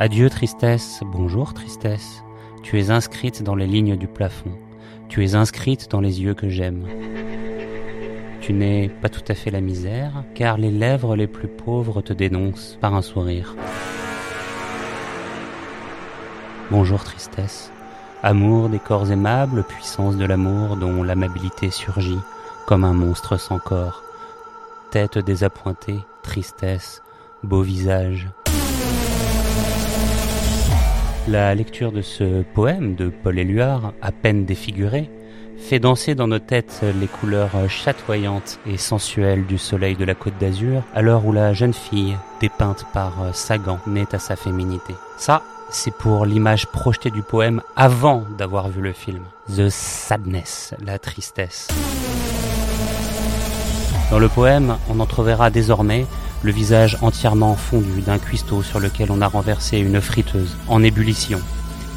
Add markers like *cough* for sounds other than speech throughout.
Adieu tristesse, bonjour tristesse. Tu es inscrite dans les lignes du plafond. Tu es inscrite dans les yeux que j'aime. Tu n'es pas tout à fait la misère, car les lèvres les plus pauvres te dénoncent par un sourire. Bonjour tristesse. Amour des corps aimables, puissance de l'amour dont l'amabilité surgit comme un monstre sans corps. Tête désappointée, tristesse, beau visage. La lecture de ce poème de Paul Éluard, à peine défiguré, fait danser dans nos têtes les couleurs chatoyantes et sensuelles du soleil de la côte d'Azur, à l'heure où la jeune fille, dépeinte par Sagan, naît à sa féminité. Ça, c'est pour l'image projetée du poème avant d'avoir vu le film. The sadness, la tristesse. Dans le poème, on entreverra désormais le visage entièrement fondu d'un cuistot sur lequel on a renversé une friteuse en ébullition,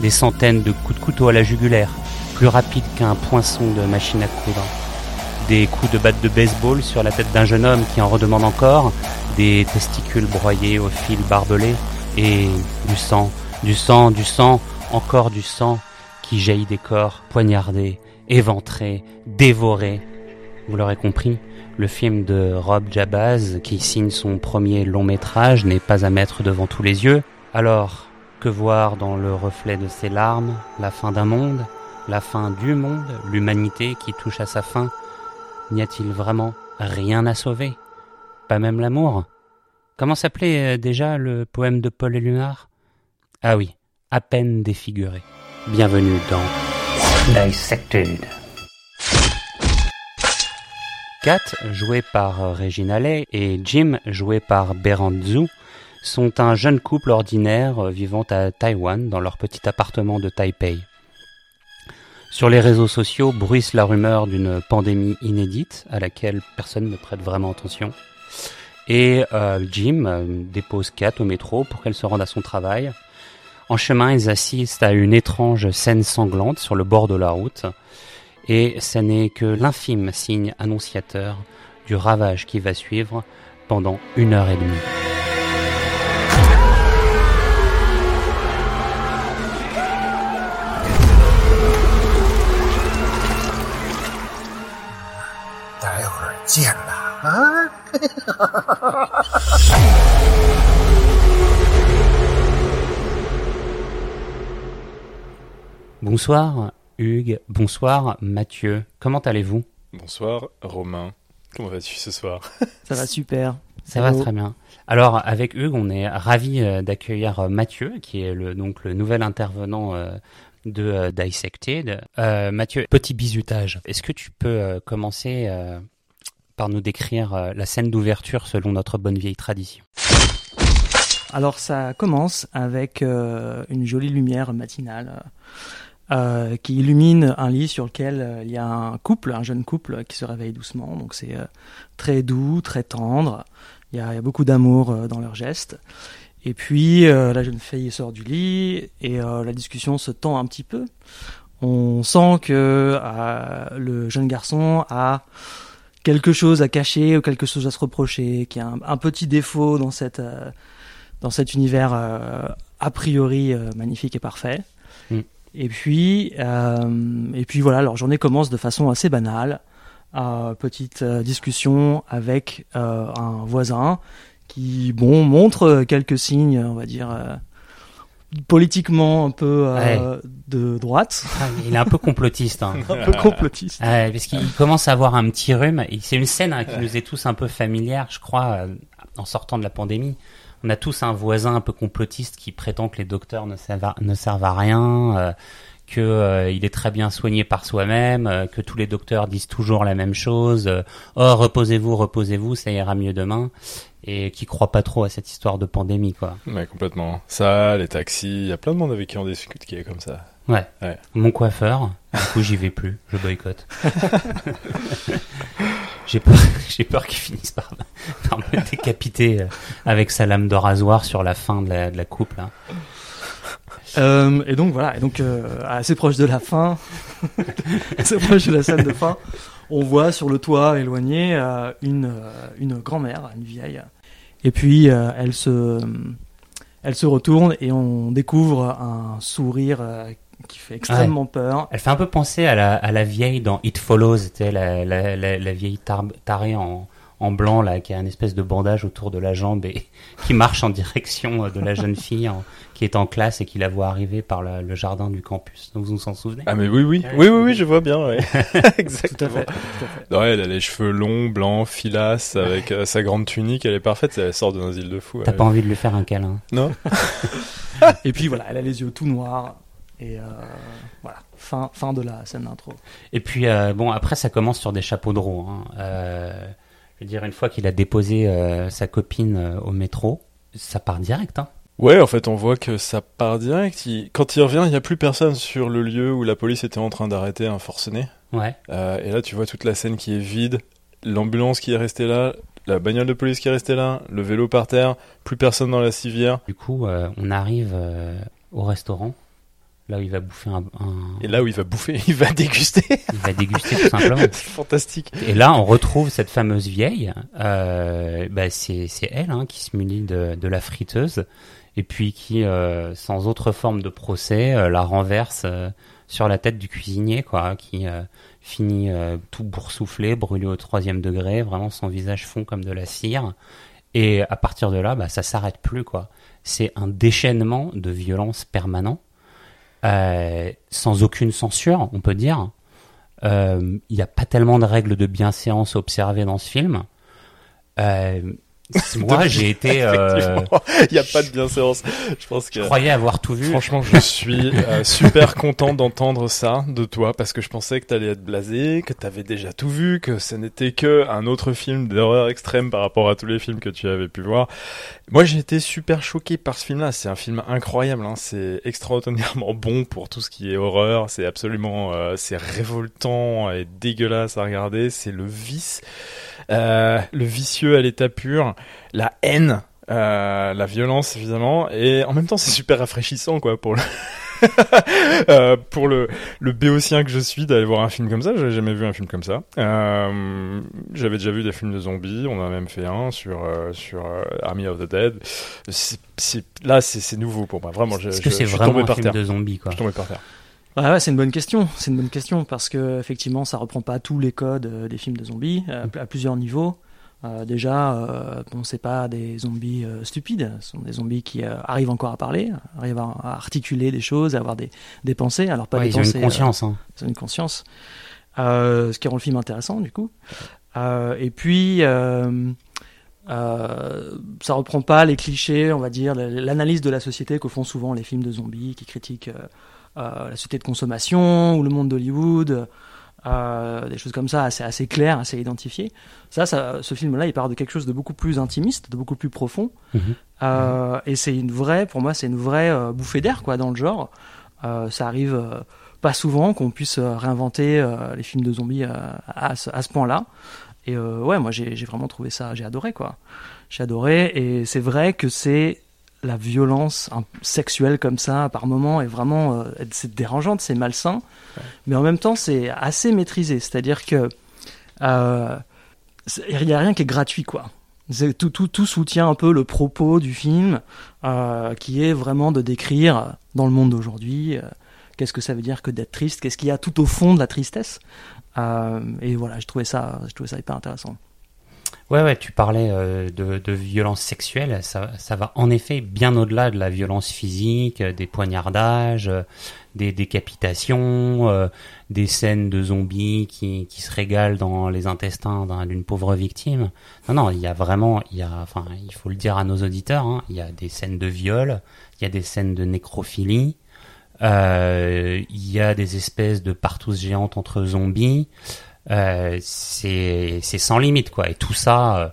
des centaines de coups de couteau à la jugulaire, plus rapides qu'un poinçon de machine à coudre, des coups de batte de baseball sur la tête d'un jeune homme qui en redemande encore, des testicules broyés au fil barbelé, et du sang, du sang, du sang, encore du sang qui jaillit des corps poignardés, éventrés, dévorés. Vous l'aurez compris, le film de Rob Jabaz, qui signe son premier long métrage, n'est pas à mettre devant tous les yeux. Alors, que voir dans le reflet de ses larmes La fin d'un monde La fin du monde L'humanité qui touche à sa fin? N'y a-t-il vraiment rien à sauver? Pas même l'amour? Comment s'appelait euh, déjà le poème de Paul Éluard? Ah oui, à peine défiguré. Bienvenue dans Dissected. Kat, joué par Regina Lay, et Jim, joué par Beran Zhu, sont un jeune couple ordinaire vivant à Taïwan dans leur petit appartement de Taipei. Sur les réseaux sociaux bruisse la rumeur d'une pandémie inédite à laquelle personne ne prête vraiment attention. Et euh, Jim euh, dépose Kat au métro pour qu'elle se rende à son travail. En chemin, ils assistent à une étrange scène sanglante sur le bord de la route et ce n'est que l'infime signe annonciateur du ravage qui va suivre pendant une heure et demie. Bonsoir Hugues, bonsoir Mathieu, comment allez-vous? Bonsoir Romain, comment vas-tu ce soir? Ça va super. Ça va très bien. Alors avec Hugues, on est ravi euh, d'accueillir euh, Mathieu, qui est le, donc le nouvel intervenant euh, de Dissected. Mathieu, petit bisutage. Est-ce que tu peux commencer par nous décrire la scène d'ouverture selon notre bonne vieille tradition? Alors ça commence avec une jolie lumière matinale euh, qui illumine un lit sur lequel euh, il y a un couple, un jeune couple qui se réveille doucement. Donc c'est euh, très doux, très tendre. Il y a, il y a beaucoup d'amour dans leurs gestes. Et puis la jeune fille sort du lit et la discussion se tend un petit peu. On sent que le jeune garçon a quelque chose à cacher ou quelque chose à se reprocher, qu'il y a un, un, petit défaut dans cette dans cet univers a priori magnifique et parfait. Et puis, euh, et puis voilà, leur journée commence de façon assez banale. Euh, petite euh, discussion avec euh, un voisin qui, bon, montre quelques signes, on va dire, euh, politiquement un peu de droite. Ah, il est un peu complotiste. Hein. *laughs* un peu complotiste. parce qu'il commence à avoir un petit rhume. C'est une scène hein, qui nous est tous un peu familière, je crois, en sortant de la pandémie on a tous un voisin un peu complotiste qui prétend que les docteurs ne servent à, ne servent à rien, euh, que euh, il est très bien soigné par soi-même, euh, que tous les docteurs disent toujours la même chose. oh, reposez-vous, reposez-vous, ça ira mieux demain. Et qui croit pas trop à cette histoire de pandémie, quoi. Ouais, complètement. Ça, les taxis, il y a plein de monde avec qui on discute qui est comme ça. Ouais. ouais. Mon coiffeur, du coup, j'y vais plus, je boycotte. *laughs* J'ai peur, *laughs* j'ai peur qu'il finisse *laughs* par, me décapiter euh, avec sa lame de rasoir sur la fin de la, de la coupe là. Euh, et donc voilà, et donc euh, assez proche de la fin, *laughs* assez proche de la scène de fin, on voit sur le toit éloigné euh, une une grand-mère, une vieille, et puis elle se elle se retourne et on découvre un sourire qui fait extrêmement peur. Elle fait un peu penser à la, à la vieille dans It Follows, c'était la, la, la, la vieille tar- tarée en, en blanc là, qui a une espèce de bandage autour de la jambe et *laughs* qui marche en direction euh, de la jeune *laughs* fille en- qui est en classe et qui la voit arriver par la- le jardin du campus. Donc vous vous en souvenez? Ah mais oui oui oui oui oui je vois bien ouais. *laughs* Tout à exactement. fait. Tout à fait. Ouais, elle a les cheveux longs, blancs, filasses, avec euh, sa grande tunique, elle est parfaite, elle sort d'un asile de fou. T'as pas envie de lui faire un câlin Non Et puis voilà, elle a les yeux tout noirs. Et euh, voilà, fin, fin de la scène d'intro. Et puis euh, bon, après ça commence sur des chapeaux de roue. Hein. Euh, je veux dire, une fois qu'il a déposé euh, sa copine euh, au métro, ça part direct. Hein. Ouais, en fait, on voit que ça part direct. Il- Quand il revient, il n'y a plus personne sur le lieu où la police était en train d'arrêter un forcené. Ouais. Euh, et là, tu vois toute la scène qui est vide, l'ambulance qui est restée là, la bagnole de police qui est restée là, le vélo par terre, plus personne dans la civière. Du coup, euh, on arrive euh, au restaurant, là où il va bouffer un, un- Et là où il va bouffer, *laughs* il va déguster. il va déguster tout simplement. *laughs* C'est fantastique. Et là, on retrouve cette fameuse vieille. Euh, bah, c'est elle hein, qui se munit de, de la friteuse et puis qui, euh, sans autre forme de procès, euh, la renverse sur la tête du cuisinier, quoi, qui finit tout boursouflé, brûlé au troisième degré, vraiment son visage fond comme de la cire. Et à partir de là, bah, ça s'arrête plus, quoi. C'est un déchaînement de violence permanent, euh, sans aucune censure, on peut dire. Euh, Il n'y a pas tellement de règles de bienséance observées dans ce film. Euh, moi, j'ai été. *laughs* euh, il n'y a pas de bienséance. Je pense que. je croyais avoir tout vu. Franchement, je *laughs* suis euh, super content d'entendre ça de toi parce que je pensais que t'allais être blasé, que t'avais déjà tout vu, que ce n'était que un autre film d'horreur extrême par rapport à tous les films que tu avais pu voir. Moi, j'ai été super choqué par ce film-là. C'est un film incroyable. Hein. C'est extraordinairement bon pour tout ce qui est horreur. C'est absolument, euh, c'est révoltant et dégueulasse à regarder. C'est le vice, euh, le vicieux à l'état pur, la haine. Euh, la violence évidemment. Et en même temps c'est super rafraîchissant quoi pour le *laughs* Euh, pour le le béotien que je suis d'aller voir un film comme ça. J'avais jamais vu un film comme ça. Euh, j'avais déjà vu des films de zombies. On en a même fait un sur euh, sur Army of the Dead. Là c'est, nouveau pour moi. Vraiment Est-ce que c'est vraiment un film terre. de zombies, quoi. Je suis tombé par terre Ouais, c'est une bonne question. C'est une bonne question parce que effectivement, ça reprend pas tous les codes euh, des films de zombies euh, à plusieurs niveaux. Euh, déjà, euh, bon, c'est pas des zombies euh, stupides. Ce sont des zombies qui arrivent encore à parler, arrivent à, à articuler des choses, à avoir des, des pensées. Alors pas Ouais, des Ils ont une conscience. hein. ils ont une conscience. Ce qui rend le film intéressant, du coup. Et puis, euh, ça reprend pas les clichés, on va dire, l'analyse de la société que font souvent les films de zombies qui critiquent euh, la société de consommation ou le monde d'Hollywood. Euh, des choses comme ça, assez, assez claires, assez identifiées. Ça, ça ce film-là, il part de quelque chose de beaucoup plus intimiste, de beaucoup plus profond. Mhm. Euh, et c'est une vraie, pour moi, c'est une vraie euh, bouffée d'air, quoi, dans le genre. Euh, ça arrive euh, pas souvent qu'on puisse euh, réinventer euh, les films de zombies euh, à, ce, à ce point-là. Et euh, ouais, moi, j'ai j'ai vraiment trouvé ça, j'ai adoré, quoi. J'ai adoré, et c'est vrai que c'est la violence sexuelle comme ça, par moment, est vraiment, euh, c'est dérangeante, c'est malsain, mais en même temps, c'est assez maîtrisé. C'est-à-dire que euh, il n'y a rien qui est gratuit, quoi. Tout, tout, tout soutient un peu le propos du film, euh, qui est vraiment de décrire dans le monde d'aujourd'hui qu'est-ce que ça veut dire que d'être triste, qu'est-ce qu'il y a tout au fond de la tristesse. Et voilà, je trouvais ça, je trouvais ça hyper intéressant. Ouais, ouais, tu parlais euh, de, de violence sexuelle. Ça, ça va en effet bien au-delà de la violence physique, euh, des poignardages, euh, des décapitations, euh, des scènes de zombies qui, qui se régalent dans les intestins d'un- d'une pauvre victime. Non, non, il y a vraiment, il y a, enfin, il faut le dire à nos auditeurs, hein, il y a des scènes de viol, il y a des scènes de nécrophilie, euh, il y a des espèces de partous géantes entre zombies. Euh, c'est sans limite quoi et tout ça euh,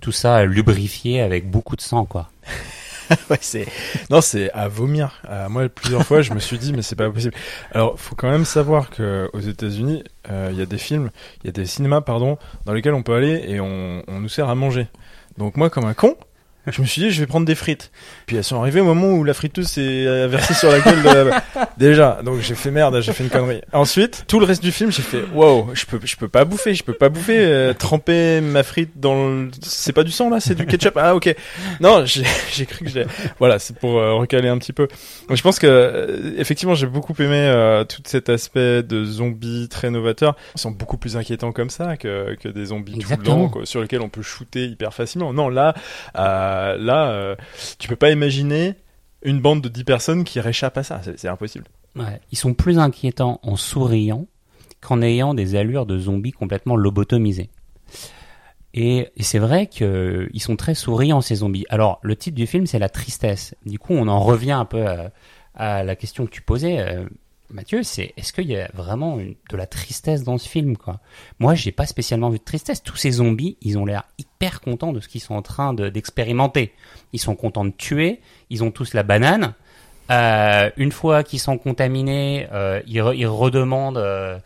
tout ça lubrifié avec beaucoup de sang quoi *laughs* c'est non, c'est à vomir. Euh, moi, plusieurs fois, je me suis dit, mais c'est pas possible. Alors, faut quand même savoir que aux États-Unis, il y a des films, il y a des cinémas, pardon, dans lesquels on peut aller et on, on nous sert à manger. Donc moi, comme un con, je me suis dit, je vais prendre des frites. Puis elles sont arrivées au moment où la friteuse s'est euh, versée sur la gueule de la... *laughs* Déjà, donc j'ai fait merde, j'ai fait une connerie. Ensuite, tout le reste du film, j'ai fait, wow, je peux, je peux pas bouffer, je peux pas bouffer, euh, tremper ma frite dans le... C'est pas du sang, là, c'est du ketchup? Ah, ok. Non, j'ai, *laughs* cru que j'ai... Voilà, c'est pour euh, recaler un petit peu. Donc je pense que, euh, effectivement, j'ai beaucoup aimé tout cet aspect de zombies très novateurs. Ils sont beaucoup plus inquiétants comme ça que, que des zombies tout blancs, quoi, sur lesquels on peut shooter hyper facilement. Non, là, euh, là, euh, tu peux pas imaginer une bande de 10 personnes qui réchappent à ça. C'est impossible. Ils sont plus inquiétants en souriant qu'en ayant des allures de zombies complètement lobotomisés. Et, c'est vrai qu'ils sont très souriants, ces zombies. Alors, le titre du film, c'est la tristesse. Du coup, on en revient un peu à, la question que tu posais. Euh, Mathieu, c'est est-ce qu'il y a vraiment de la tristesse dans ce film quoi? Moi, j'ai pas spécialement vu de tristesse. Tous ces zombies, ils ont l'air hyper contents de ce qu'ils sont en train d'expérimenter. ils sont contents de tuer. Ils ont tous la banane. Euh, une fois qu'ils sont contaminés, euh, ils, redemandent euh,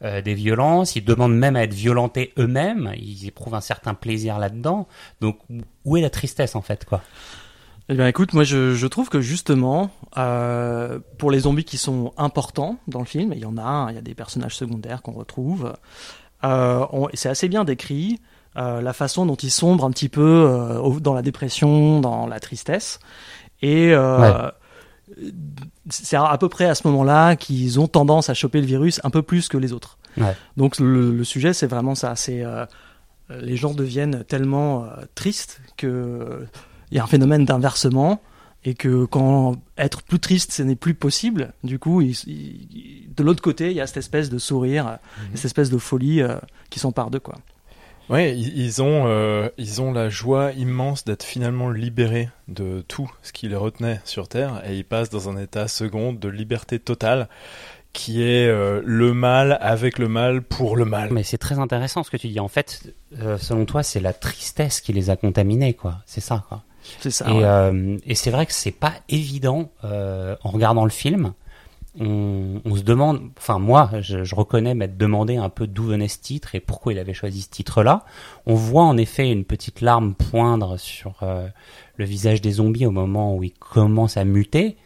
des violences. Ils demandent même à être violentés eux-mêmes. Ils éprouvent un certain plaisir là-dedans. Donc, où est la tristesse en fait quoi? Eh bien, écoute, moi, je, je trouve que justement, euh, pour les zombies qui sont importants dans le film, il y en a, il y a des personnages secondaires qu'on retrouve, euh, c'est assez bien décrit. Euh, la façon dont ils sombrent un petit peu dans la dépression, dans la tristesse. Et c'est à peu près à ce moment-là qu'ils ont tendance à choper le virus un peu plus que les autres. Ouais. Donc le, le sujet, c'est vraiment ça. C'est les gens deviennent tellement tristes que il y a un phénomène d'inversement et que quand être plus triste, ce n'est plus possible, du coup, de l'autre côté, il y a cette espèce de sourire, mhm. cette espèce de folie euh, qui s'empare de quoi. Ouais, ils ont, euh, ils ont la joie immense d'être finalement libérés de tout ce qui les retenait sur Terre et ils passent dans un état second de liberté totale qui est euh, le mal avec le mal pour le mal. Mais c'est très intéressant ce que tu dis. En fait, selon toi, c'est la tristesse qui les a contaminés, quoi. C'est ça, quoi. C'est ça. Et, euh, et c'est vrai que c'est pas évident euh, en regardant le film. On, on, se demande, enfin moi, je, je reconnais m'être demandé un peu d'où venait ce titre et pourquoi il avait choisi ce titre-là. On voit en effet une petite larme poindre sur euh, le visage des zombies au moment où ils commencent à muter.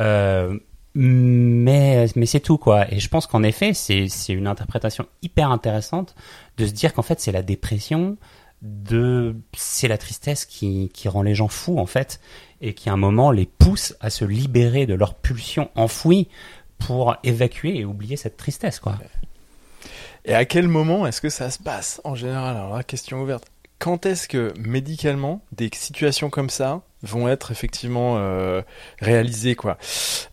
Euh, mais mais c'est tout quoi et je pense qu'en effet c'est c'est une interprétation hyper intéressante de se dire qu'en fait c'est la dépression de c'est la tristesse qui, rend les gens fous en fait et qui à un moment les pousse à se libérer de leurs pulsions enfouies pour évacuer et oublier cette tristesse quoi. Et à quel moment est-ce que ça se passe en général? Alors question ouverte. Quand est-ce que médicalement des situations comme ça vont être effectivement euh, réalisées quoi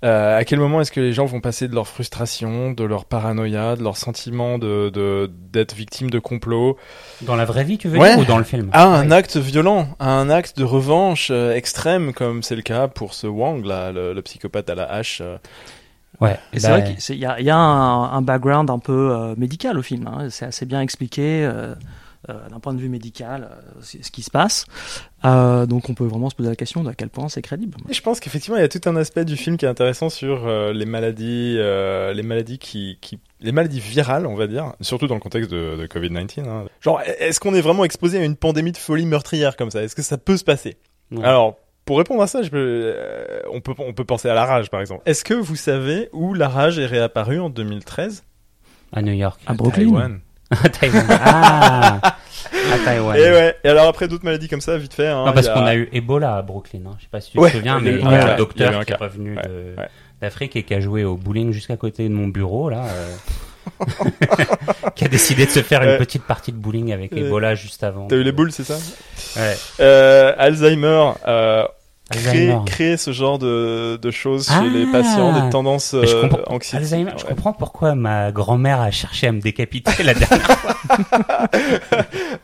euh, À quel moment est-ce que les gens vont passer de leur frustration, de leur paranoïa, de leur sentiment de d'être victime de complot Dans la vraie vie, tu veux dire, ou dans le film? À un acte violent, à un acte de revanche euh, extrême, comme c'est le cas pour ce Wang là, le, psychopathe à la hache. Euh. Ouais, c'est vrai bah, qu'il y a, y a un, un, background un peu euh, médical au film. Hein. C'est assez bien expliqué. Euh, d'un point de vue médical euh, ce qui se passe. Euh, donc on peut vraiment se poser la question de à quel point c'est crédible. je pense qu'effectivement il y a tout un aspect du film qui est intéressant sur les maladies, les maladies qui, qui, les maladies virales, on va dire, surtout dans le contexte de, de Covid-19. Hein. Genre, est-ce qu'on est vraiment exposé à une pandémie de folie meurtrière comme ça? Est-ce que ça peut se passer? Alors, pour répondre à ça, je peux, on peut on peut penser à la rage par exemple. Est-ce que vous savez où la rage est réapparue en 2013 À New York. À Brooklyn. *laughs* À Taïwan. Ah, à Taïwan. Et ouais. Et alors après d'autres maladies comme ça, vite fait. Hein, non, parce qu'on a eu Ebola à Brooklyn. Hein. Je sais pas si tu te souviens, mais il y a un docteur qui est revenu d'Afrique et qui a joué au bowling jusqu'à côté de mon bureau là. Euh... *laughs* qui a décidé de se faire une petite partie de bowling avec Ebola juste avant. T'as eu les boules, c'est ça? Ouais. Euh, Alzheimer. Euh, créer, créer ce genre de, de choses chez les ah. patients, des tendances euh, je Alzheimer, je comprends pourquoi ma grand-mère a cherché à me décapiter la dernière fois. *laughs*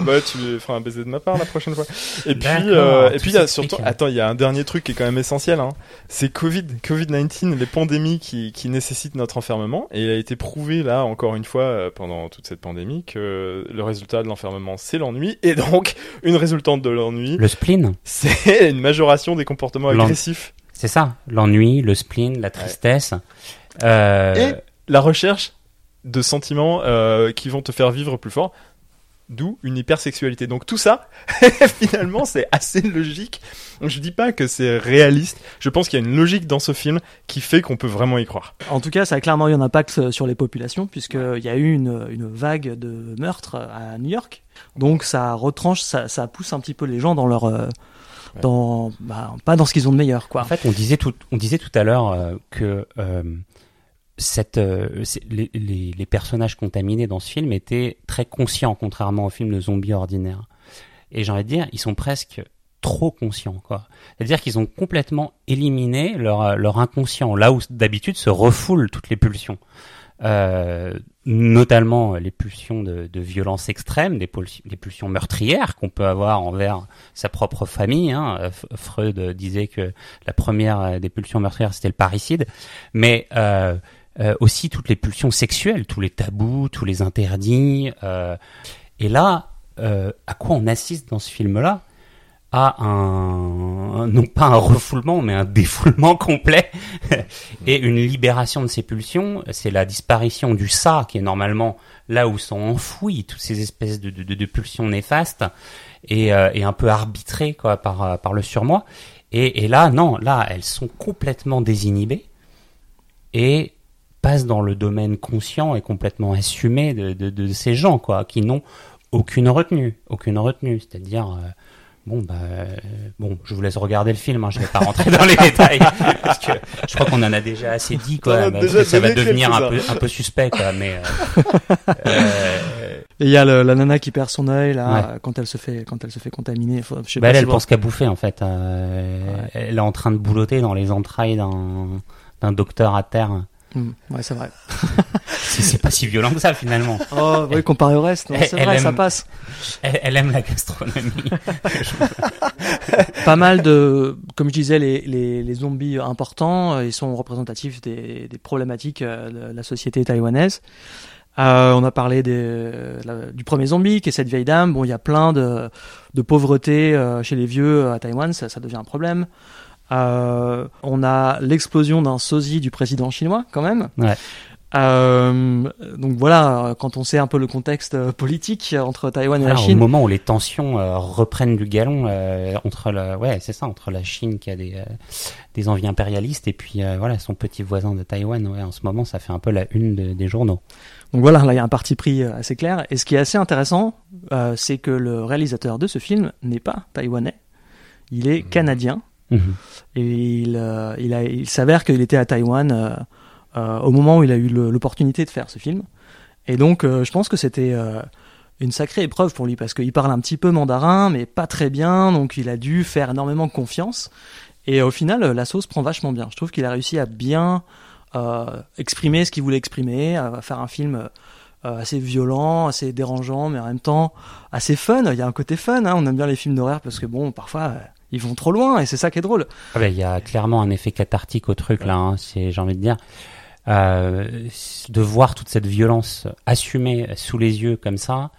bah, tu feras un baiser de ma part la prochaine fois. Et puis, euh, et puis, il y a surtout, attends, il y a un dernier truc qui est quand même essentiel, hein. C'est Covid, Covid-19, les pandémies qui, qui nécessitent notre enfermement. Et il a été prouvé, là, encore une fois, euh, pendant toute cette pandémie, que le résultat de l'enfermement, c'est l'ennui. Et donc, une résultante de l'ennui. Le spleen. C'est une majoration des comportements agressifs. C'est ça, l'ennui, le spleen, la tristesse. Euh... Et la recherche de sentiments euh, qui vont te faire vivre plus fort. d'où une hypersexualité. Donc tout ça, *laughs* finalement, c'est assez logique. Je dis pas que c'est réaliste. Je pense qu'il y a une logique dans ce film qui fait qu'on peut vraiment y croire. En tout cas, ça a clairement eu un impact sur les populations, puisqu'il y a eu une, une, vague de meurtres à New York. Donc ça retranche, ça, ça pousse un petit peu les gens dans leur... Euh, dans, bah, pas dans ce qu'ils ont de meilleur, quoi. En fait, on disait tout, on disait tout à l'heure euh, que euh, cette, euh, les, les, les, personnages contaminés dans ce film étaient très conscients, contrairement au film de zombies ordinaire. Et j'ai envie de dire, ils sont presque trop conscients, quoi. C'est-à-dire qu'ils ont complètement éliminé leur, leur inconscient, là où d'habitude se refoulent toutes les pulsions. Euh, notamment les pulsions de, de violence extrême, des, pulsions, des pulsions meurtrières qu'on peut avoir envers sa propre famille. Hein. Freud disait que la première des pulsions meurtrières c'était le parricide, mais euh, euh, aussi toutes les pulsions sexuelles, tous les tabous, tous les interdits. Euh, et là, euh, à quoi on assiste dans ce film-là? À un, non pas un refoulement, mais un défoulement *laughs* complet et une libération de ces pulsions. C'est la disparition du ça qui est normalement là où sont enfouies toutes ces espèces de, de, de pulsions néfastes et, euh, et, un peu arbitrées quoi par par le surmoi. Et, et là, non, là, elles sont complètement désinhibées et passe dans le domaine conscient et complètement assumé de, de, de ces gens, quoi, qui n'ont aucune retenue, aucune retenue. C'est-à-dire, euh, bon, bah, euh, bon, je vous laisse regarder le film, hein, je vais pas rentrer dans les détails, *laughs* parce que je crois qu'on en a déjà assez dit, quoi. Bah, ça va devenir un peu, un peu suspect, quoi, mais. Euh, *laughs* euh, et il y a le, la nana qui perd son œil là ouais. quand elle se fait quand elle se fait contaminer. Faut, je sais bah, pas elle, elle pense qu'à bouffer en fait. Euh, ouais. Elle est en train de boulotter dans les entrailles d'un d'un docteur à terre. Mmh, ouais, c'est vrai. *laughs* c'est pas si violent que ça finalement. Oh, oui, comparé au reste, c'est vrai, aime, ça passe. Elle, elle, aime la gastronomie. pas mal de, comme je disais, les, les, les zombies importants, ils sont représentatifs des, des problématiques de la société taïwanaise. Euh, on a parlé des, la, du premier zombie, qui est cette vieille dame. Bon, il y a plein de, de pauvreté euh, chez les vieux à Taïwan, ça, ça devient un problème. Euh, on a l'explosion d'un sosie du président chinois quand même. Ouais. Euh, donc voilà, quand on sait un peu le contexte politique entre Taïwan et la Chine. Au moment où les tensions euh, reprennent du galon euh, entre la, ouais, c'est ça, entre la Chine qui a des des envies impérialistes et puis voilà son petit voisin de Taïwan. Ouais, en ce moment, ça fait un peu la une de, des journaux. Donc voilà, là il y a un parti pris assez clair. Et ce qui est assez intéressant, c'est que le réalisateur de ce film n'est pas taïwanais, il est mmh. canadien. Mmh. Et il, euh, il, s'avère qu'il était à Taïwan euh, euh, au moment où il a eu l'opportunité de faire ce film. Et donc, je pense que c'était une sacrée épreuve pour lui parce qu'il parle un petit peu mandarin, mais pas très bien, donc il a dû faire énormément confiance. Et au final, la sauce prend vachement bien. Je trouve qu'il a réussi à bien exprimer ce qu'il voulait exprimer, à faire un film assez violent, assez dérangeant, mais en même temps assez fun. Il y a un côté fun. Hein. On aime bien les films d'horreur parce que bon, parfois ils vont trop loin et c'est ça qui est drôle. Ah ben, il y a clairement un effet cathartique au truc là. Hein, c'est, j'ai envie de dire, euh, de voir toute cette violence assumée sous les yeux comme ça.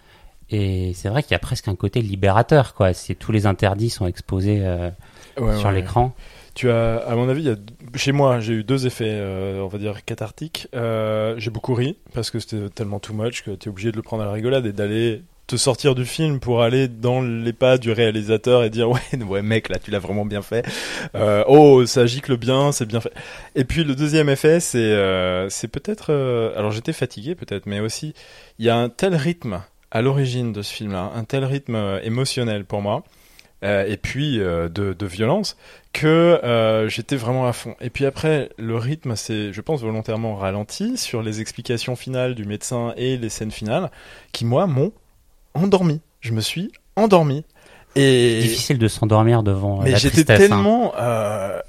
Et c'est vrai qu'il y a presque un côté libérateur, quoi. C'est tous les interdits sont exposés euh, ouais, sur ouais, l'écran. Ouais. Tu as, à mon avis, il y a, chez moi, j'ai eu deux effets, euh, on va dire, cathartiques. Euh, j'ai beaucoup ri parce que c'était tellement too much que tu es obligé de le prendre à la rigolade et d'aller te sortir du film pour aller dans les pas du réalisateur et dire *laughs* ouais ouais mec là tu l'as vraiment bien fait. Euh, oh ça gicle bien c'est bien fait. Et puis le deuxième effet c'est euh, c'est peut-être euh, alors j'étais fatigué peut-être mais aussi il y a un tel rythme à l'origine de ce film là un tel rythme euh, émotionnel pour moi et puis de, de, violence que j'étais vraiment à fond. Et puis après le rythme c'est je pense volontairement ralenti sur les explications finales du médecin et les scènes finales qui moi m'ont endormi. Je me suis endormi. Et difficile de s'endormir devant. Mais j'étais tellement. Hein. Euh...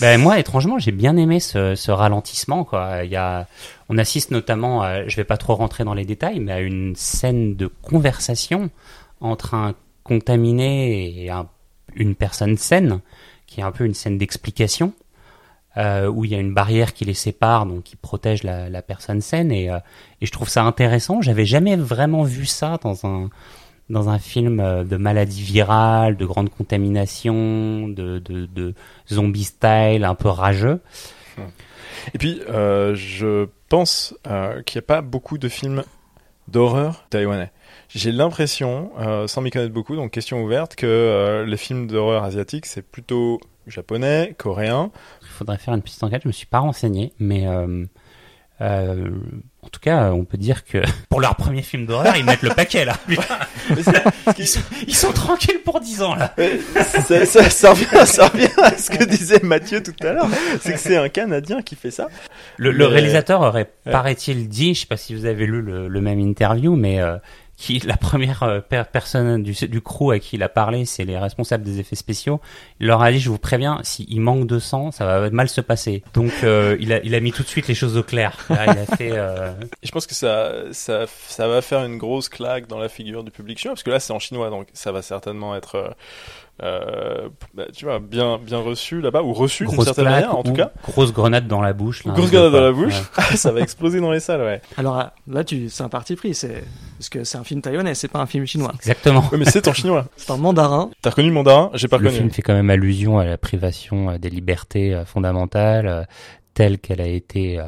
Ben moi, étrangement, j'ai bien aimé ce, ce, ralentissement. Quoi. Il y a, on assiste notamment, à, je vais pas trop rentrer dans les détails, mais à une scène de conversation entre un contaminé et un, une personne saine, qui est un peu une scène d'explication. Euh, où il y a une barrière qui les sépare, donc qui protège la, personne saine. Et, euh, et, je trouve ça intéressant. J'avais jamais vraiment vu ça dans un dans un film de maladie virale, de grande contamination, de, zombie style, un peu rageux. Et puis, euh, je pense qu'il n'y a pas beaucoup de films d'horreur taïwanais. J'ai l'impression, euh, sans m'y connaître beaucoup, donc question ouverte, que euh, les films d'horreur asiatiques, c'est plutôt japonais, coréen. Il faudrait faire une petite enquête, je me suis pas renseigné, mais euh, euh, en tout cas, on peut dire que *laughs* pour leur premier film d'horreur, ils mettent le paquet là. *laughs* ils, sont, ils, sont, tranquilles pour 10 ans là. Ça, ça, ça, revient, ça, revient, à ce que disait Mathieu tout à l'heure. C'est que c'est un Canadien qui fait ça. Le, le réalisateur aurait, paraît-il, dit, je sais pas si vous avez lu le, le même interview, mais euh, qui la première euh, personne du, du crew à qui il a parlé, c'est les responsables des effets spéciaux. Il leur a dit, je vous préviens, s'il manque de sang, ça va mal se passer. Donc euh, il, a, il a mis tout de suite les choses au clair. Là, il a *laughs* fait. Euh... Je pense que ça, ça, ça va faire une grosse claque dans la figure du public chinois, parce que là c'est en chinois, donc ça va certainement être euh, euh, bah, tu vois, bien, bien reçu là-bas, ou reçu d'une certaine manière, en tout cas. Grosse grenade dans la bouche. Là, grosse grenade dans la bouche. Ouais. *laughs* ça va exploser dans les salles, ouais. Alors là, tu, c'est un parti pris, c'est parce que c'est un film taïwanais, c'est pas un film chinois. Exactement. Oui, mais c'est en *laughs* chinois. c'est en mandarin. T'as reconnu le mandarin J'ai pas reconnu. Le film fait quand même allusion à la privation euh, des libertés euh, fondamentales telle qu'elle a été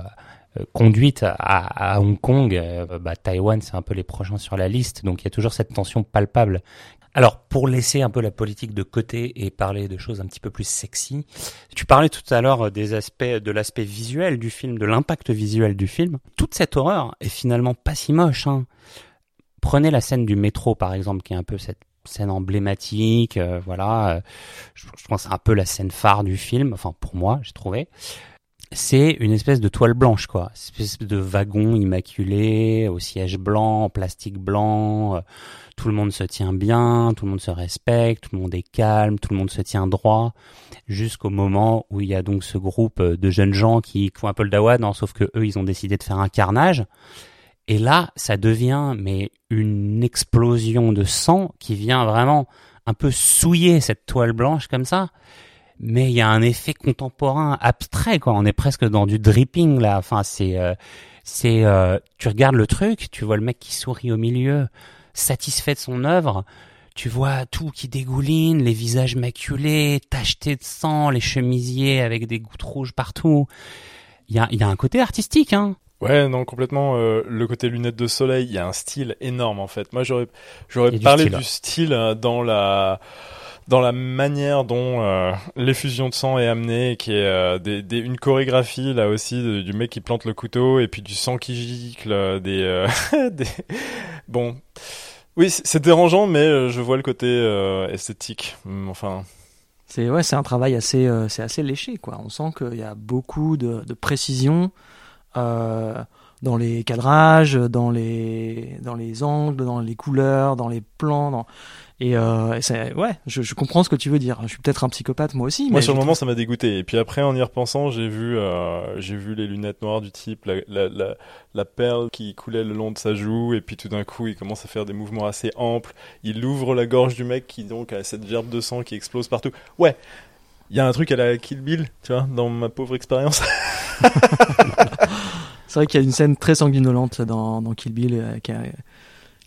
conduite à, à, Hong Kong, bah, Taïwan, c'est un peu les prochains sur la liste, donc il y a toujours cette tension palpable alors, pour laisser un peu la politique de côté et parler de choses un petit peu plus sexy, tu parlais tout à l'heure des aspects, de l'aspect visuel du film, de l'impact visuel du film. Toute cette horreur est finalement pas si moche. Hein. Prenez la scène du métro, par exemple, qui est un peu cette scène emblématique, euh, voilà. Je, je pense un peu la scène phare du film. Enfin, pour moi, j'ai trouvé c'est une espèce de toile blanche, quoi. Une espèce de wagon immaculé, au siège blanc, en plastique blanc. Euh, tout le monde se tient bien, tout le monde se respecte, tout le monde est calme, tout le monde se tient droit, jusqu'au moment où il y a donc ce groupe de jeunes gens qui font un peu le dawa, non, sauf que eux, ils ont décidé de faire un carnage. Et là, ça devient mais une explosion de sang qui vient vraiment un peu souiller cette toile blanche comme ça mais il y a un effet contemporain abstrait quoi. On est presque dans du dripping là. Enfin c'est euh, c'est euh, tu regardes le truc tu vois le mec qui sourit au milieu satisfait de son œuvre. Tu vois tout qui dégouline les visages maculés tachetés de sang les chemisiers avec des gouttes rouges partout. Il y a il y a un côté artistique hein. Ouais, non, complètement. Euh, le côté lunettes de soleil, il y a un style énorme en fait. Moi, j'aurais, j'aurais parlé du style, du style dans la, dans la manière dont euh, l'effusion de sang est amenée, qui est euh, une chorégraphie là aussi du mec qui plante le couteau et puis du sang qui gicle, euh, des, euh, *laughs* des... bon, oui, c'est dérangeant, mais je vois le côté esthétique. Enfin. C'est ouais, c'est un travail assez, c'est assez léché quoi. On sent qu'il y a beaucoup de, de précision. Dans les cadrages, dans les dans les angles, dans les couleurs, dans les plans, dans... et euh, c'est ouais, je, je, comprends ce que tu veux dire. Je suis peut-être un psychopathe moi aussi. Moi mais sur le moment ça m'a dégoûté. Et puis après en y repensant, j'ai vu euh, j'ai vu les lunettes noires du type, la, la, la, la, perle qui coulait le long de sa joue, et puis tout d'un coup il commence à faire des mouvements assez amples. Il ouvre la gorge du mec qui donc a cette gerbe de sang qui explose partout. Ouais. Il y a un truc à la Kill Bill, tu vois, dans ma pauvre expérience. *laughs* C'est vrai qu'il y a une scène très sanguinolente dans, dans Kill Bill euh, qui,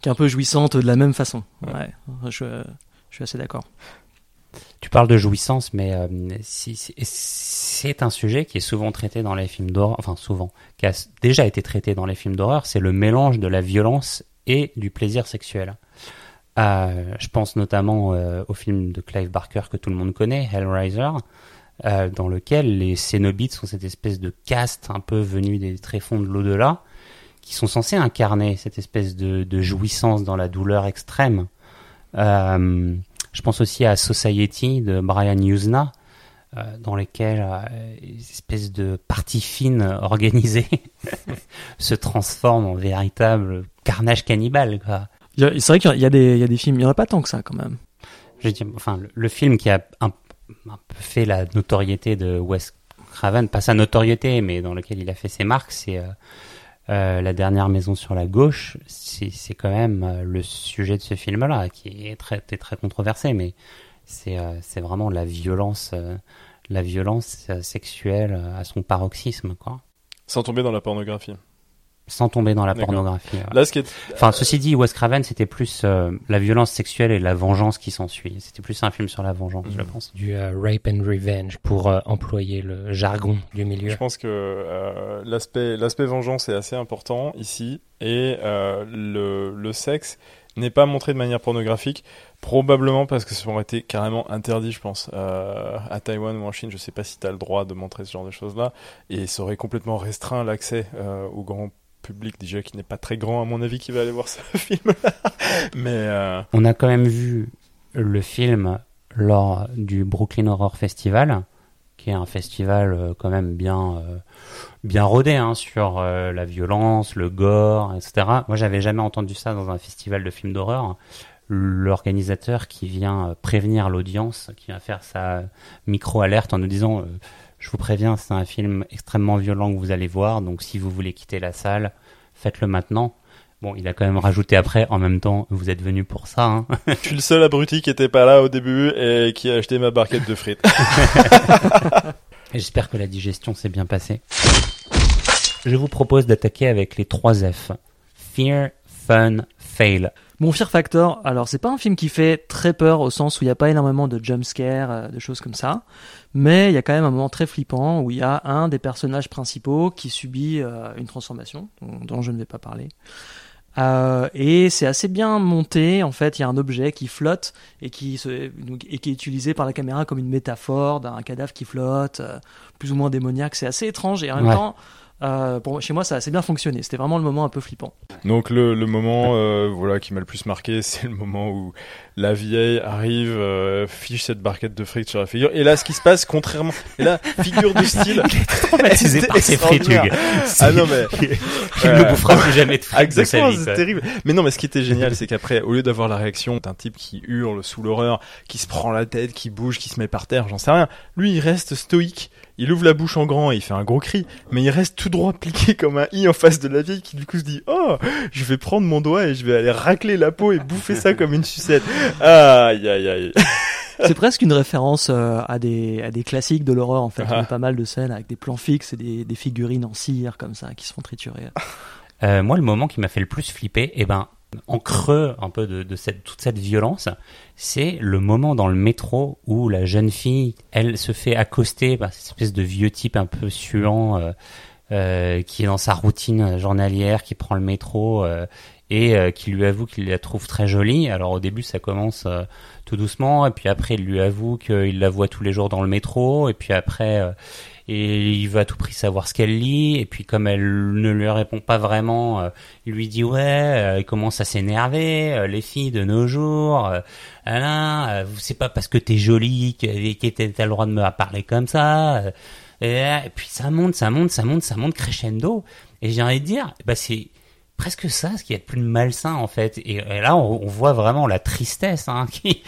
qui, est, un peu jouissante de la même façon. Ouais, ouais je, je, suis assez d'accord. Tu parles de jouissance, mais euh, c'est un sujet qui est souvent traité dans les films d'horreur, enfin souvent, qui a déjà été traité dans les films d'horreur, c'est le mélange de la violence et du plaisir sexuel. Euh, je pense notamment euh, au film de Clive Barker que tout le monde connaît, Hellraiser, euh, dans lequel les Cénobites sont cette espèce de caste un peu venue des tréfonds de l'au-delà, qui sont censés incarner cette espèce de, de jouissance dans la douleur extrême. Euh, je pense aussi à Society de Brian Usna, euh, dans lesquels euh, une espèce de partie fine organisée *laughs* se transforme en véritable carnage cannibale. C'est vrai qu'il y, y, a des films, il n'y en a pas tant que ça quand même. Je dis, enfin, le, le, film qui a un, un, peu fait la notoriété de Wes Craven, pas sa notoriété, mais dans lequel il a fait ses marques, c'est euh, La dernière maison sur la gauche. C'est quand même euh, le sujet de ce film-là, qui est très, très controversé, mais c'est euh, vraiment la violence, la violence sexuelle à son paroxysme, quoi. Sans tomber dans la pornographie. Sans tomber dans la pornographie. Là, ce qui est, Enfin, ceci dit, Wes Craven, c'était plus euh, la violence sexuelle et la vengeance qui s'ensuit. C'était plus un film sur la vengeance, je Mhm. pense. Du euh, rape and revenge, pour euh, employer le jargon du milieu. Je pense que euh, l'aspect l'aspect vengeance est assez important ici et euh, le, le sexe n'est pas montré de manière pornographique, probablement parce que ça aurait été carrément interdit, je pense, euh, à Taïwan ou en Chine. Je sais pas si tu as le droit de montrer ce genre de choses-là et ça aurait complètement restreint l'accès euh, au grand public déjà qui n'est pas très grand à mon avis qui va aller voir *laughs* ce film-là. Mais euh, On a quand même vu le film lors du Brooklyn Horror Festival, qui est un festival euh, quand même bien euh, bien rodé hein, sur la violence, le gore, etc. Moi, j'avais jamais entendu ça dans un festival de films d'horreur. L'organisateur qui vient prévenir l'audience, qui vient faire sa micro-alerte en nous disant Je vous préviens, c'est un film extrêmement violent que vous allez voir, donc si vous voulez quitter la salle, faites-le maintenant. Bon, il a quand même rajouté après, en même temps, vous êtes venu pour ça. Hein. je suis le seul abruti qui était pas là au début et qui a acheté ma barquette de frites. *laughs* J'espère que la digestion s'est bien passée. Je vous propose d'attaquer avec les trois F. Fear, Fun, Fail. Mon Fear Factor, alors c'est pas un film qui fait très peur au sens où il n'y a pas énormément de jumpscares, euh, de choses comme ça, mais il y a quand même un moment très flippant où il y a un des personnages principaux qui subit euh, une transformation, dont, je ne vais pas parler. Euh, et c'est assez bien monté, en fait, il y a un objet qui flotte et qui, se, donc, et qui est utilisé par la caméra comme une métaphore d'un cadavre qui flotte, euh, plus ou moins démoniaque, c'est assez étrange et en même Ouais. temps, euh, pour, chez moi ça a assez bien fonctionné, c'était vraiment le moment un peu flippant. Donc le, le moment euh, voilà qui m'a le plus marqué, *laughs* c'est le moment où la vieille arrive, euh, fiche cette barquette de frites sur la figure. Et là, ce qui se passe, contrairement, et là, figure de *laughs* style, Traumatisé par ces frites. Ah non mais *laughs* Il Euh, ne bouffera plus jamais de frites de sa Exactement, vie. c'est terrible. Mais non, mais ce qui était génial, c'est qu'après, au lieu d'avoir la réaction d'un type qui hurle sous l'horreur, qui se prend la tête, qui bouge, qui se met par terre, j'en sais rien, lui, il reste stoïque. Il ouvre la bouche en grand et il fait un gros cri, mais il reste tout droit pliqué comme un i en face de la vieille qui du coup se dit oh je vais prendre mon doigt et je vais aller racler la peau et bouffer ça comme une sucette. Aïe aïe aïe. *laughs* C'est presque une référence euh, à des à des classiques de l'horreur en fait. Il y Ah. a pas mal de scènes avec des plans fixes et des, des figurines en cire comme ça qui se font triturer. Euh, moi, le moment qui m'a fait le plus flipper, eh ben, en creux un peu de, toute cette violence, c'est le moment dans le métro où la jeune fille, elle se fait accoster par cette espèce de vieux type un peu suant, euh, euh, qui est dans sa routine journalière, qui prend le métro euh, et qui lui avoue qu'il la trouve très jolie. Alors au début, ça commence tout doucement, et puis après, il lui avoue qu'il la voit tous les jours dans le métro, et puis après, et il veut à tout prix savoir ce qu'elle lit, et puis comme elle ne lui répond pas vraiment, euh, il lui dit ouais, euh, il commence à s'énerver, euh, les filles de nos jours, euh, Alain, c'est pas parce que t'es jolie que t'as le droit de me parler comme ça. et puis ça monte, ça monte, ça monte, ça monte crescendo. Et j'ai envie de dire, bah c'est presque ça ce qui est plus malsain en fait. Et, et là, on, on voit vraiment la tristesse hein, *laughs* qui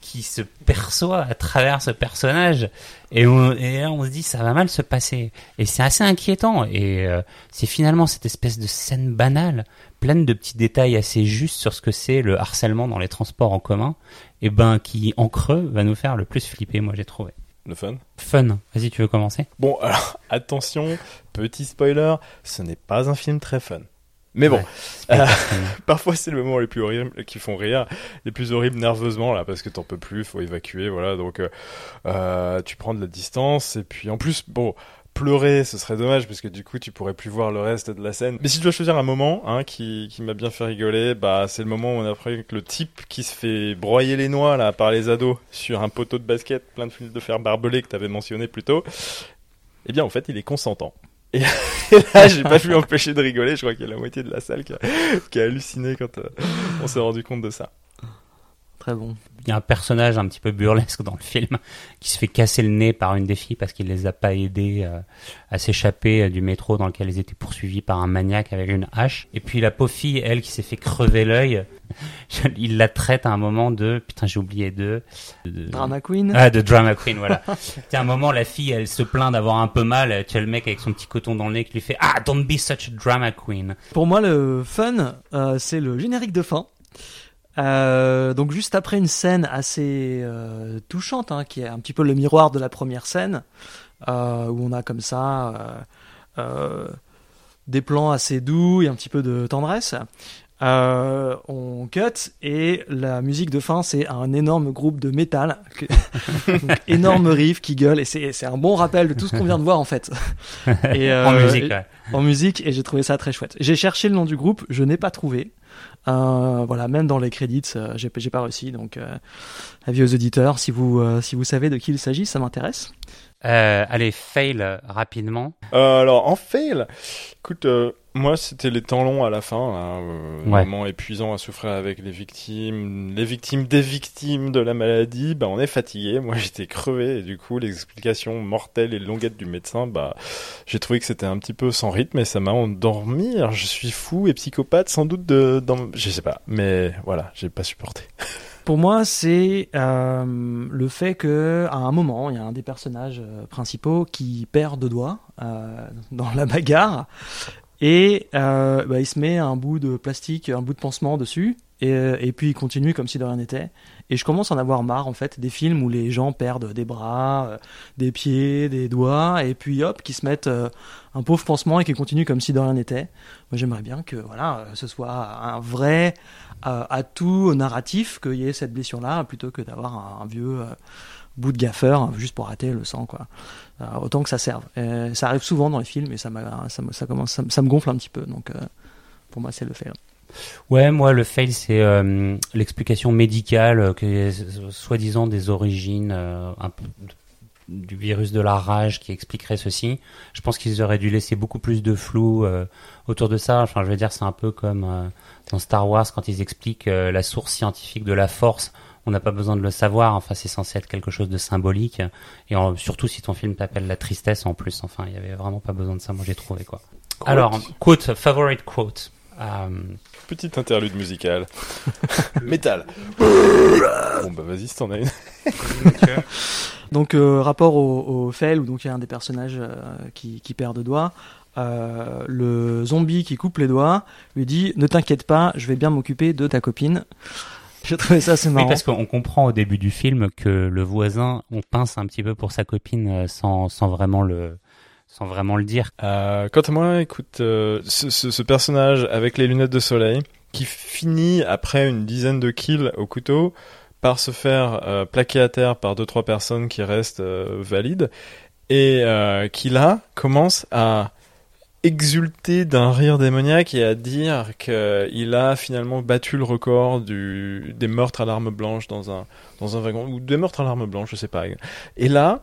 qui se perçoit à travers ce personnage. Et, on, et là, on se dit, ça va mal se passer. Et c'est assez inquiétant. Et euh, c'est finalement cette espèce de scène banale, pleine de petits détails assez justes sur ce que c'est le harcèlement dans les transports en commun, et ben qui en creux va nous faire le plus flipper. Moi, j'ai trouvé. Le fun? Fun. Vas-y, tu veux commencer? Bon, alors, attention, petit spoiler, ce n'est pas un film très fun. Mais bon, Ouais, Euh, *laughs* parfois c'est le moment les plus horribles qui font rire, les plus horribles nerveusement là, parce que t'en peux plus, faut évacuer, voilà. Donc euh, euh, tu prends de la distance et puis en plus, bon, pleurer, ce serait dommage parce que du coup tu pourrais plus voir le reste de la scène. Mais si je dois choisir un moment, hein, qui, qui m'a bien fait rigoler, bah c'est le moment où on apprend que le type qui se fait broyer les noix là par les ados sur un poteau de basket plein de fils de fer barbelé que t'avais mentionné plus tôt. Eh bien en fait il est consentant. *laughs* Et là, j'ai pas pu m'empêcher de rigoler. Je crois qu'il y a la moitié de la salle qui a, qui a halluciné quand euh, on s'est rendu compte de ça. Très bon. Il y a un personnage un petit peu burlesque dans le film qui se fait casser le nez par une des filles parce qu'il les a pas aidés euh, à s'échapper euh, du métro dans lequel ils étaient poursuivis par un maniaque avec une hache. Et puis la pauvre fille, elle, qui s'est fait crever l'œil, *laughs* il la traite à un moment de putain j'ai oublié de, de- Drama Queen. ah de drama queen voilà. *laughs* C'est un moment la fille elle se plaint d'avoir un peu mal, tu as le mec avec son petit coton dans le nez qui lui fait ah don't be such a drama queen. Pour moi, le fun, euh, c'est le générique de fin. Euh, donc juste après une scène assez euh, touchante, hein, qui est un petit peu le miroir de la première scène, euh, où on a comme ça des plans assez doux et un petit peu de tendresse. On cut et la musique de fin c'est un énorme groupe de métal, Donc, *laughs* énorme riff qui gueule et c'est un bon rappel de tout ce qu'on vient de voir en fait. *laughs* Et, en musique, et- ouais. en musique et j'ai trouvé ça très chouette. J'ai cherché le nom du groupe, je n'ai pas trouvé. Euh, voilà, même dans les crédits, euh, j'ai j'ai pas réussi. Donc, euh, avis aux auditeurs, si vous euh, si vous savez de qui il s'agit, ça m'intéresse. Euh, allez, fail rapidement. Euh, alors en fail, écoute, euh, moi c'était les temps longs à la fin, là, euh, Ouais. vraiment épuisant à souffrir avec les victimes, les victimes des victimes de la maladie. Bah on est fatigué. Moi *laughs* j'étais crevé et du coup les explications mortelles et longuettes du médecin, bah j'ai trouvé que c'était un petit peu sans rythme et ça m'a endormi. Alors je suis fou et psychopathe sans doute de, dans, je sais pas, mais voilà, j'ai pas supporté. *laughs* Pour moi, c'est euh, le fait que à un moment, il y a un des personnages euh, principaux qui perd deux doigts euh, dans la bagarre et euh, bah, il se met un bout de plastique, un bout de pansement dessus et, euh, et puis il continue comme si de rien n'était. Et je commence à en avoir marre en fait des films où les gens perdent des bras, euh, des pieds, des doigts et puis hop, qui se mettent euh, un pauvre pansement et qui continuent comme si de rien n'était. Moi, j'aimerais bien que voilà, euh, ce soit un vrai euh, atout narratif qu'il y ait cette blessure-là plutôt que d'avoir un, un vieux bout de gaffeur juste pour rater le sang quoi. Autant que ça serve. Ça arrive souvent dans les films et ça, ça, me- ça commence, ça, me- gonfle un petit peu. Donc euh, pour moi c'est le fait. Ouais, moi le fail c'est euh, l'explication médicale euh, que soi-disant des origines du virus de la rage qui expliquerait ceci. Je pense qu'ils auraient dû laisser beaucoup plus de flou autour de ça. Enfin, je veux dire, c'est un peu comme dans Star Wars quand ils expliquent la source scientifique de la force. On n'a pas besoin de le savoir. Enfin, c'est censé être quelque chose de symbolique. Et en- surtout si ton film t'appelle la tristesse en plus. Enfin, il y avait vraiment pas besoin de ça. Moi, j'ai trouvé quoi. Alors, quote, favorite quote. Euh, Petite interlude musicale. *laughs* Métal. *laughs* bon bah vas-y si t'en as une. *laughs* Donc euh, rapport au, au fail où donc il y a un des personnages euh, qui, qui perd deux doigts. euh, le zombie qui coupe les doigts lui dit ne t'inquiète pas, je vais bien m'occuper de ta copine. J'ai trouvé ça assez Oui, marrant. parce qu'on comprend au début du film que le voisin, on pince un petit peu pour sa copine euh, sans, sans vraiment le, sans vraiment le dire. Euh, quant à moi, écoute, euh, ce, ce- ce personnage avec les lunettes de soleil qui finit après une dizaine de kills au couteau par se faire euh, plaquer à terre par deux trois personnes qui restent euh, valides et euh, qui là commence à exulter d'un rire démoniaque et à dire qu'il a finalement battu le record du, des meurtres à l'arme blanche dans un, dans un wagon, ou des meurtres à l'arme blanche, je sais pas. Et là,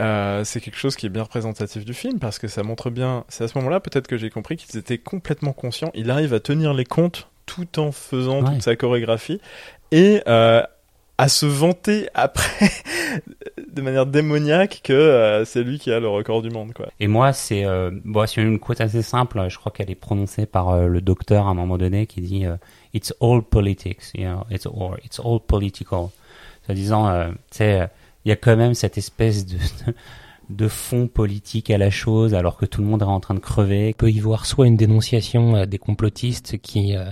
euh, c'est quelque chose qui est bien représentatif du film parce que ça montre bien. C'est à ce moment-là peut-être que j'ai compris qu'ils étaient complètement conscients. Il arrive à tenir les comptes tout en faisant Ouais. toute sa chorégraphie et euh, à se vanter après de manière démoniaque que euh, c'est lui qui a le record du monde quoi. Et moi, c'est, euh, bon, c'est une quote assez simple. Je crois qu'elle est prononcée par euh, le docteur à un moment donné qui dit euh, "It's all politics, you know, it's all, it's all political." En disant, euh, tu sais, il y a quand même cette espèce de, *laughs* de fond politique à la chose, alors que tout le monde est en train de crever. On peut y voir soit une dénonciation euh, des complotistes qui euh,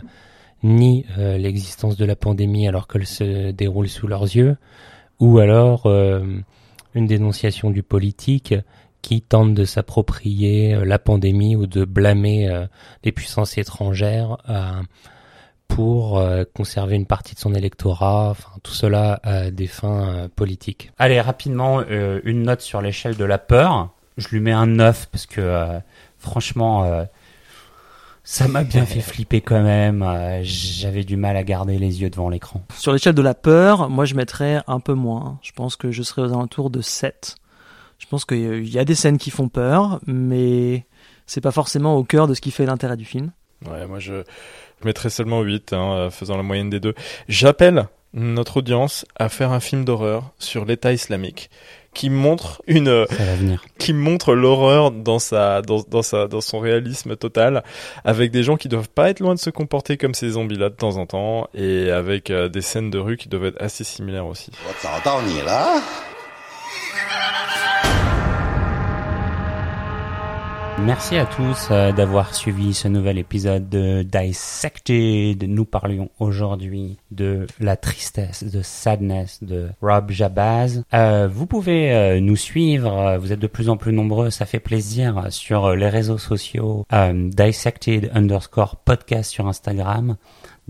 nient euh, l'existence de la pandémie alors qu'elle se déroule sous leurs yeux, ou alors euh, une dénonciation du politique qui tente de s'approprier euh, la pandémie ou de blâmer euh, les puissances étrangères euh, pour euh, conserver une partie de son électorat, enfin tout cela à des fins euh, politiques. Allez, rapidement, euh, une note sur l'échelle de la peur. Je lui mets un 9 parce que, euh, franchement, euh, ça m'a bien fait flipper quand même. Euh, J'avais du mal à garder les yeux devant l'écran. Sur l'échelle de la peur, moi je mettrais un peu moins. Je pense que je serais aux alentours de 7. Je pense qu'il y a des scènes qui font peur, mais c'est pas forcément au cœur de ce qui fait l'intérêt du film. Ouais, moi je, je mettrais seulement 8, hein, euh, faisant la moyenne des deux. J'appelle notre audience à faire un film d'horreur sur l'État islamique qui montre une qui montre l'horreur dans sa dans, dans sa dans son réalisme total avec des gens qui doivent pas être loin de se comporter comme ces zombies là de temps en temps et avec euh, des scènes de rue qui doivent être assez similaires aussi. Merci à tous euh, d'avoir suivi ce nouvel épisode de Dissected. Nous parlions aujourd'hui de la tristesse, de sadness de Rob Jabaz. Euh, vous pouvez euh, nous suivre, euh, vous êtes de plus en plus nombreux, ça fait plaisir sur les réseaux sociaux. Dissected underscore podcast sur Instagram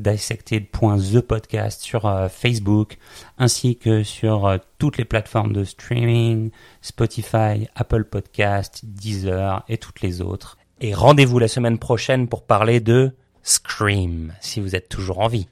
dissected.thepodcast sur euh, Facebook, ainsi que sur euh, toutes les plateformes de streaming, Spotify, Apple Podcast, Deezer et toutes les autres. Et rendez-vous la semaine prochaine pour parler de Scream, si vous êtes toujours en vie.